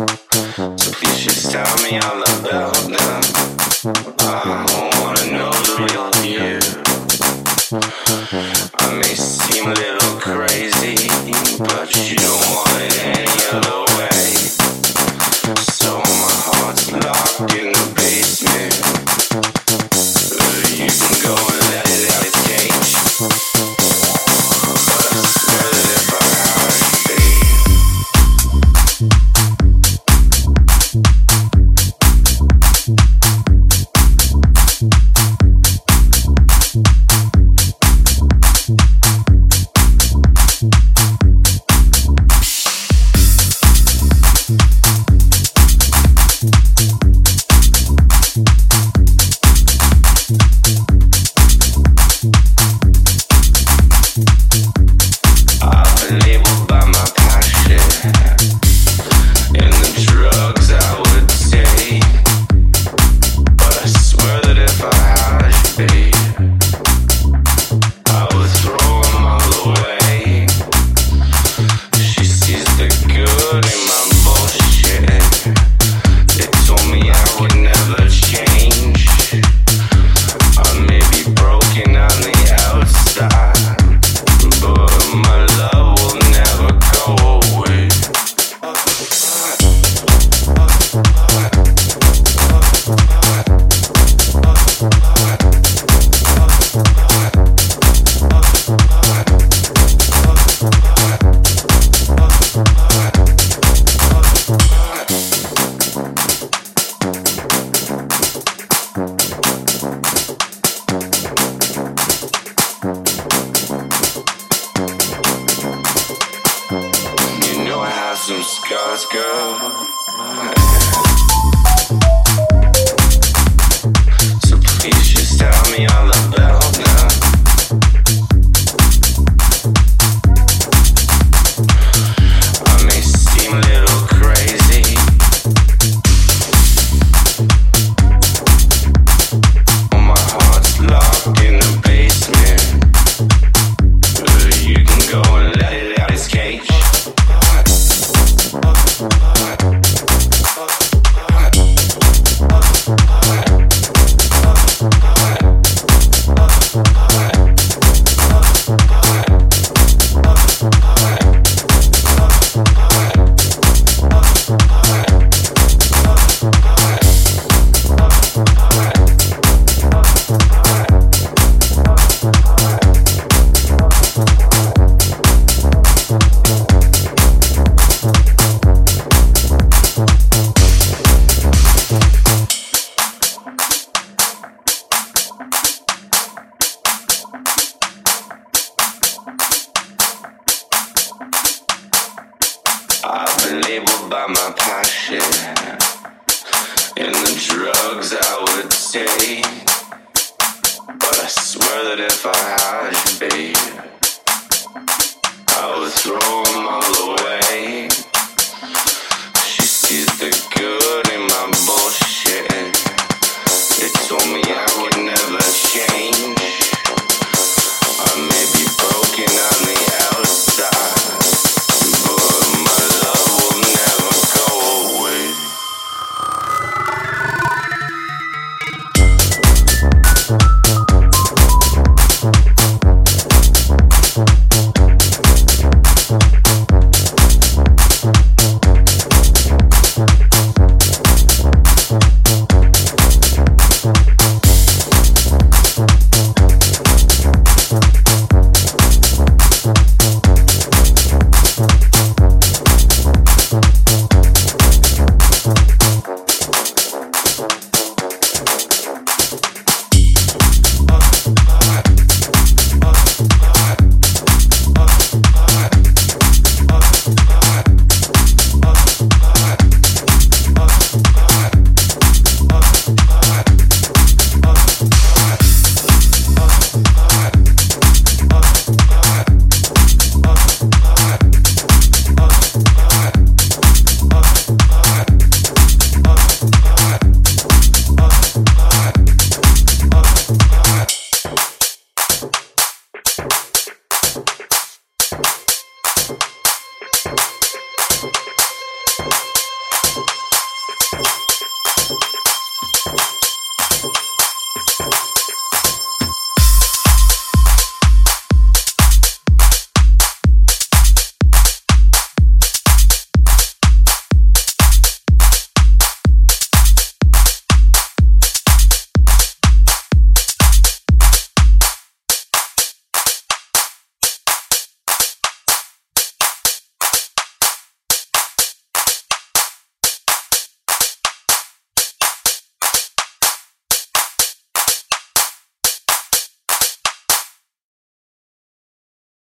So bitches tell me I love I've been labeled by my passion and the drugs I would take. But I swear that if I had it, babe.